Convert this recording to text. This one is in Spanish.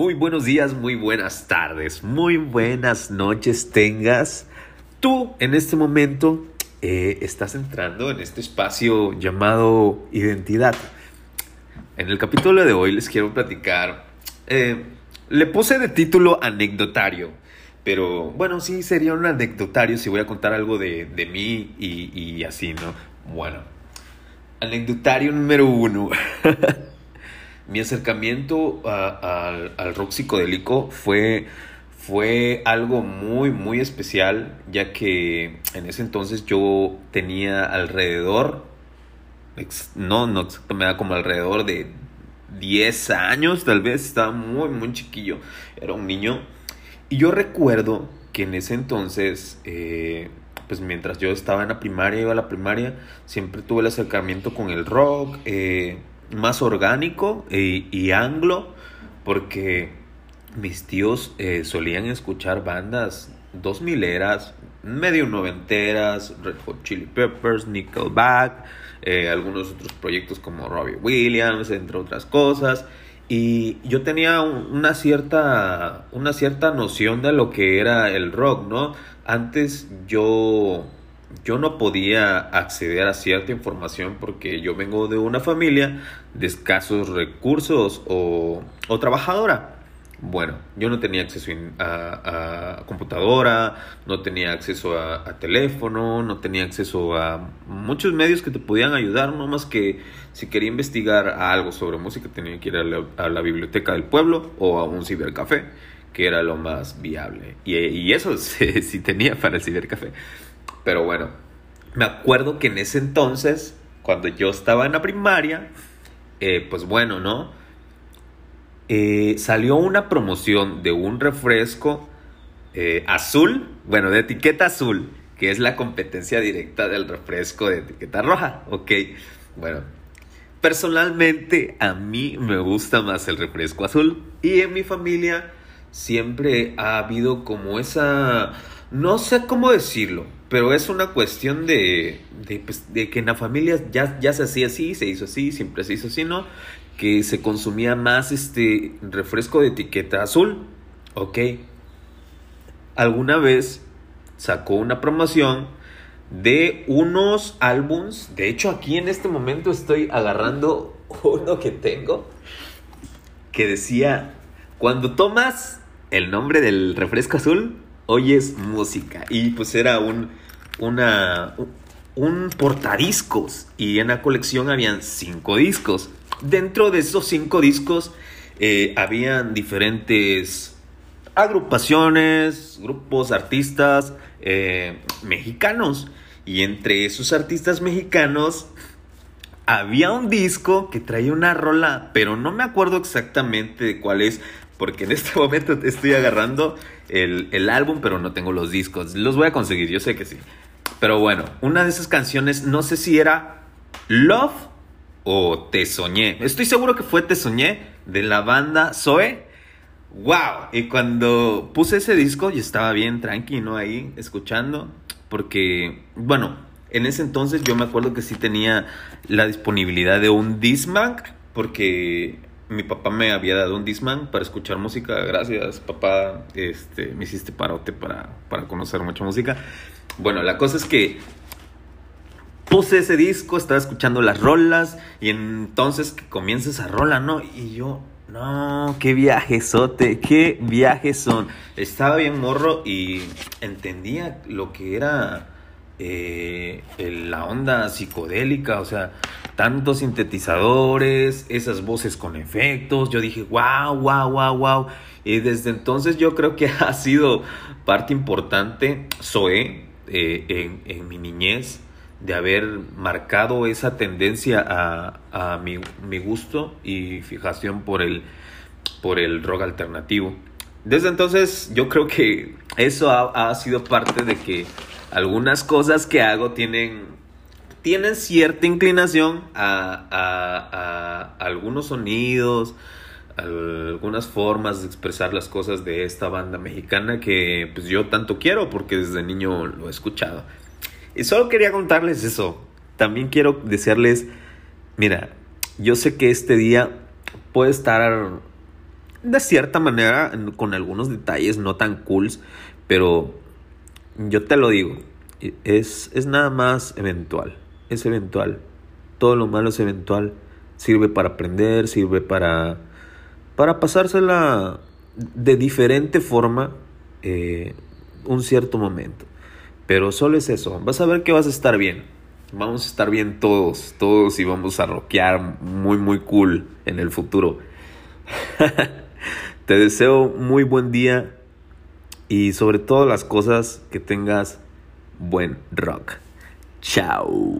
Muy buenos días, muy buenas tardes, muy buenas noches tengas. Tú en este momento eh, estás entrando en este espacio llamado identidad. En el capítulo de hoy les quiero platicar, eh, le puse de título anecdotario, pero bueno, sí sería un anecdotario si voy a contar algo de, de mí y, y así, ¿no? Bueno, anecdotario número uno. mi acercamiento al rock psicodélico fue, fue algo muy, muy especial, ya que en ese entonces yo tenía alrededor, no, no me da como alrededor de 10 años, tal vez, estaba muy, muy chiquillo, era un niño. Y yo recuerdo que en ese entonces, eh, pues mientras yo estaba en la primaria, iba a la primaria, siempre tuve el acercamiento con el rock. Eh, más orgánico y, anglo, porque mis tíos eh, solían escuchar bandas dos mileras, medio noventeras, Red Hot Chili Peppers, Nickelback, eh, algunos otros proyectos como Robbie Williams, entre otras cosas. Y yo tenía una cierta, una cierta noción de lo que era el rock, ¿no? Antes yo yo no podía acceder a cierta información porque yo vengo de una familia de escasos recursos o, trabajadora. Bueno, yo no tenía acceso a, computadora, no tenía acceso a, teléfono, no tenía acceso a muchos medios que te podían ayudar, no más que si quería investigar algo sobre música tenía que ir a la, biblioteca del pueblo o a un cibercafé, que era lo más viable. Y, y eso sí tenía para el cibercafé. Pero bueno, me acuerdo que en ese entonces, cuando yo estaba en la primaria, eh, pues bueno, ¿no? Eh, salió una promoción de un refresco eh, azul, bueno, de etiqueta azul, que es la competencia directa del refresco de etiqueta roja, ok. Bueno, personalmente a mí me gusta más el refresco azul y en mi familia siempre ha habido como esa, no sé cómo decirlo, pero es una cuestión de, pues, de, que en la familia ya, ya se hacía así, se hizo así, siempre se hizo así, ¿no? Que se consumía más este refresco de etiqueta azul, ¿ok? Alguna vez sacó una promoción de unos álbums, de hecho aquí en este momento estoy agarrando uno que tengo, que decía, cuando tomas el nombre del refresco azul, oyes música. Y pues era un, una, un portadiscos y en la colección habían cinco discos. Dentro de esos cinco discos eh, habían diferentes agrupaciones, grupos, artistas eh, mexicanos. Y entre esos artistas mexicanos había un disco que traía una rola, pero no me acuerdo exactamente de cuál es, porque en este momento estoy agarrando el, álbum, pero no tengo los discos. Los voy a conseguir, yo sé que sí. Pero bueno, una de esas canciones, no sé si era Love o Te Soñé. Estoy seguro que fue Te Soñé de la banda Zoe. ¡Wow! Y cuando puse ese disco, yo estaba bien tranquilo ahí, escuchando. Porque, bueno, en ese entonces yo me acuerdo que sí tenía la disponibilidad de un Discman. Porque mi papá me había dado un Disman para escuchar música. Gracias, papá. Este, me hiciste parote para, para conocer mucha música. Bueno, la cosa es que puse ese disco, estaba escuchando las rolas y entonces que comienza esa rola, ¿no? Y yo, no, qué viajesote, qué viajes son. Estaba bien morro y entendía lo que era eh, la onda psicodélica, o sea, tantos sintetizadores, esas voces con efectos. Yo dije, wow, wow, wow, wow. Y desde entonces yo creo que ha sido parte importante, Zoe, eh, en, mi niñez, de haber marcado esa tendencia a, mi, gusto y fijación por el, por el rock alternativo. Desde entonces yo creo que eso ha sido parte de que algunas cosas que hago tienen, tienen cierta inclinación a, a, algunos sonidos, algunas formas de expresar las cosas de esta banda mexicana que pues yo tanto quiero porque desde niño lo he escuchado. Y solo quería contarles eso. También quiero desearles, mira, yo sé que este día puede estar de cierta manera, con algunos detalles no tan cools, pero yo te lo digo, es, es nada más eventual, es eventual. Todo lo malo es eventual, sirve para aprender, sirve para, para pasársela de diferente forma eh, un cierto momento. Pero solo es eso, vas a ver que vas a estar bien. Vamos a estar bien todos, todos y vamos a rockear muy, muy cool en el futuro. Te deseo muy buen día y sobre todo las cosas que tengas buen rock. Chao.